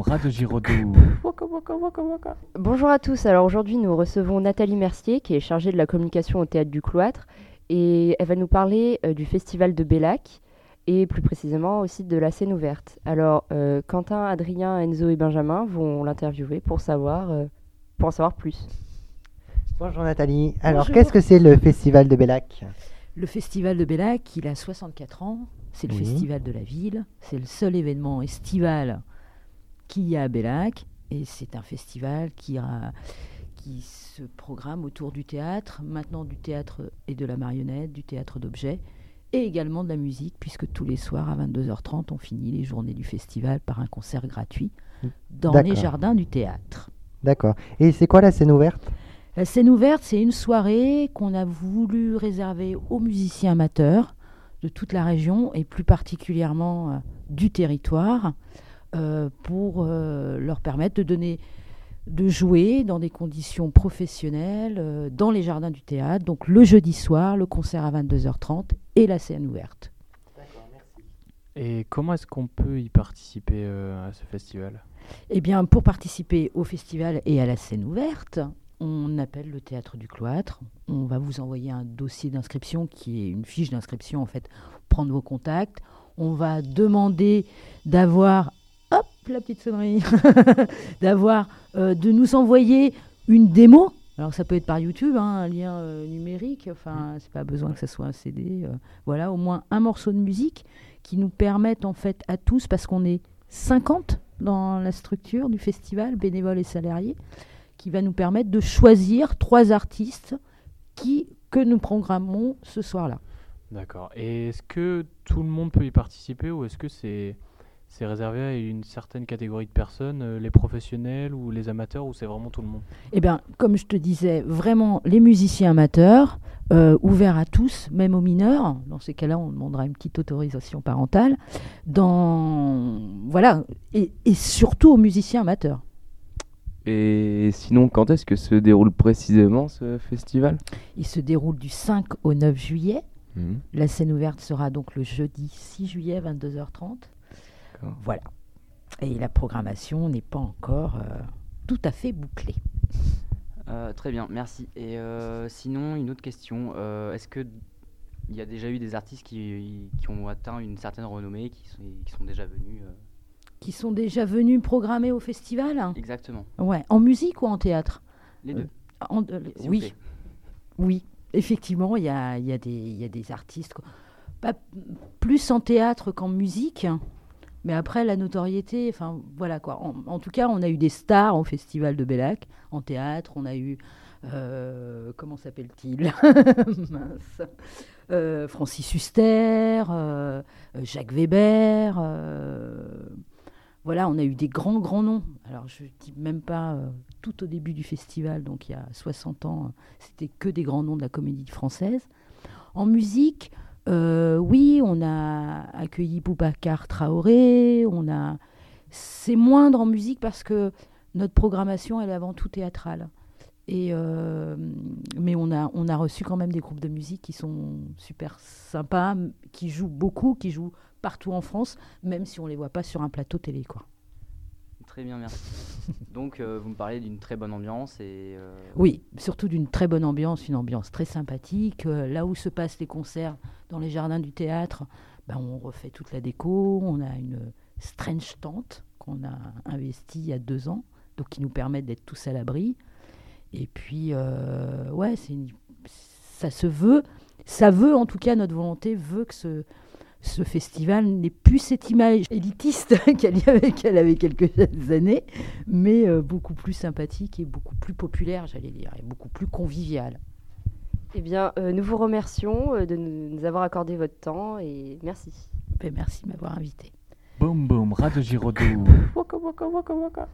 Radio Giraudoux. Waka, waka, waka, waka. Bonjour à tous. Alors aujourd'hui, nous recevons Nathalie Mercier, qui est chargée de la communication au théâtre du Cloître, et elle va nous parler euh, du festival de Bellac et plus précisément aussi de la scène ouverte. Alors euh, Quentin, Adrien, Enzo et Benjamin vont l'interviewer pour savoir, euh, pour en savoir plus. Bonjour Nathalie. Alors qu'est-ce que c'est le festival de Bellac Le festival de Bellac, il a 64 ans. C'est le Oui. festival de la ville. C'est le seul événement estival qu'il y a à Bellac. Et c'est un festival qui, a- qui se programme autour du théâtre, maintenant du théâtre et de la marionnette, du théâtre d'objets, et également de la musique, puisque tous les soirs à 22h30, on finit les journées du festival par un concert gratuit dans les jardins du théâtre. D'accord. Et c'est quoi la scène ouverte? La scène ouverte, c'est une soirée qu'on a voulu réserver aux musiciens amateurs de toute la région et plus particulièrement euh, du territoire pour euh, leur permettre de donner de jouer dans des conditions professionnelles euh, dans les jardins du théâtre. Donc le jeudi soir, le concert à 22h30 et la scène ouverte. Et comment est-ce qu'on peut y participer euh, à ce festival? Eh bien, pour participer au festival et à la scène ouverte, on appelle le théâtre du cloître. On va vous envoyer un dossier d'inscription qui est une fiche d'inscription en fait, prendre vos contacts. On va demander d'avoir, hop, la petite sonnerie, d'avoir, euh, de nous envoyer une démo. Alors ça peut être par YouTube, hein, un lien euh, numérique. Enfin, c'est pas besoin que ça soit un CD. euh, voilà, au moins un morceau de musique qui nous permette en fait à tous, parce qu'on est 50 dans la structure du festival, bénévoles et salariés, qui va nous permettre de choisir trois artistes qui, que nous programmons ce soir-là. D'accord. Et est-ce que tout le monde peut y participer ou est-ce que c'est c'est réservé à une certaine catégorie de personnes, euh, les professionnels ou les amateurs, ou c'est vraiment tout le monde? Eh bien, comme je te disais, vraiment les musiciens amateurs, euh, ouverts à tous, même aux mineurs. Dans ces cas-là, on demandera une petite autorisation parentale. Dans voilà, et, et surtout aux musiciens amateurs. Et sinon, quand est-ce que se déroule précisément ce festival? Il se déroule du 5 au 9 juillet. Mhm. La scène ouverte sera donc le jeudi 6 juillet, 22h30. D'accord. Voilà. Et la programmation n'est pas encore euh, tout à fait bouclée. Euh, très bien, merci. Et euh, sinon, une autre question. euh, Est-ce que il y a déjà eu des artistes qui, qui ont atteint une certaine renommée, qui sont, qui sont déjà venus euh, Qui sont déjà venus programmer au festival? Exactement. Ouais. En musique ou en théâtre? Les Euh, deux. En- euh, Oui. Oui, effectivement, il y a, il y, a des- il y a des artistes, quoi. pas plus en théâtre qu'en musique, mais après la notoriété, enfin voilà quoi. En, tout cas, on a eu des stars au Festival de Bellac, en théâtre, on a eu, euh, comment s'appelle-t-il Mince. Euh, Francis Huster, euh, Jacques Weber, voilà, on a eu des grands, grands noms. Alors, je ne dis même pas tout au début du festival, donc il y a 60 ans, c'était que des grands noms de la comédie française. En musique, euh, oui, on a accueilli Boubacar Traoré, on a... C'est moindre en musique parce que notre programmation, elle est avant tout théâtrale. Et euh, mais on a, on a reçu quand même des groupes de musique qui sont super sympas, qui jouent beaucoup, qui jouent partout en France, même si on les voit pas sur un plateau télé. Quoi. Très bien, merci. Donc, euh, vous me parlez d'une très bonne ambiance et euh, Oui, surtout d'une très bonne ambiance, une ambiance très sympathique. Euh, là où se passent les concerts, dans les jardins du théâtre, ben, on refait toute la déco. On a une strange tente qu'on a investie il y a deux ans, donc qui nous permet d'être tous à l'abri. Et puis, euh, ouais, c'est une- ça se veut, ça veut en tout cas, notre volonté veut que ce, ce festival n'ait plus cette image élitiste qu'elle y avait, qu'elle avait quelques années, mais euh, beaucoup plus sympathique et beaucoup plus populaire, j'allais dire, et beaucoup plus convivial. Eh bien, euh, nous vous remercions euh, de nous nous avoir accordé votre temps et merci. Ben, merci de m'avoir invité. Boum boum, Radio Giraudoux. Waka, waka, waka, waka.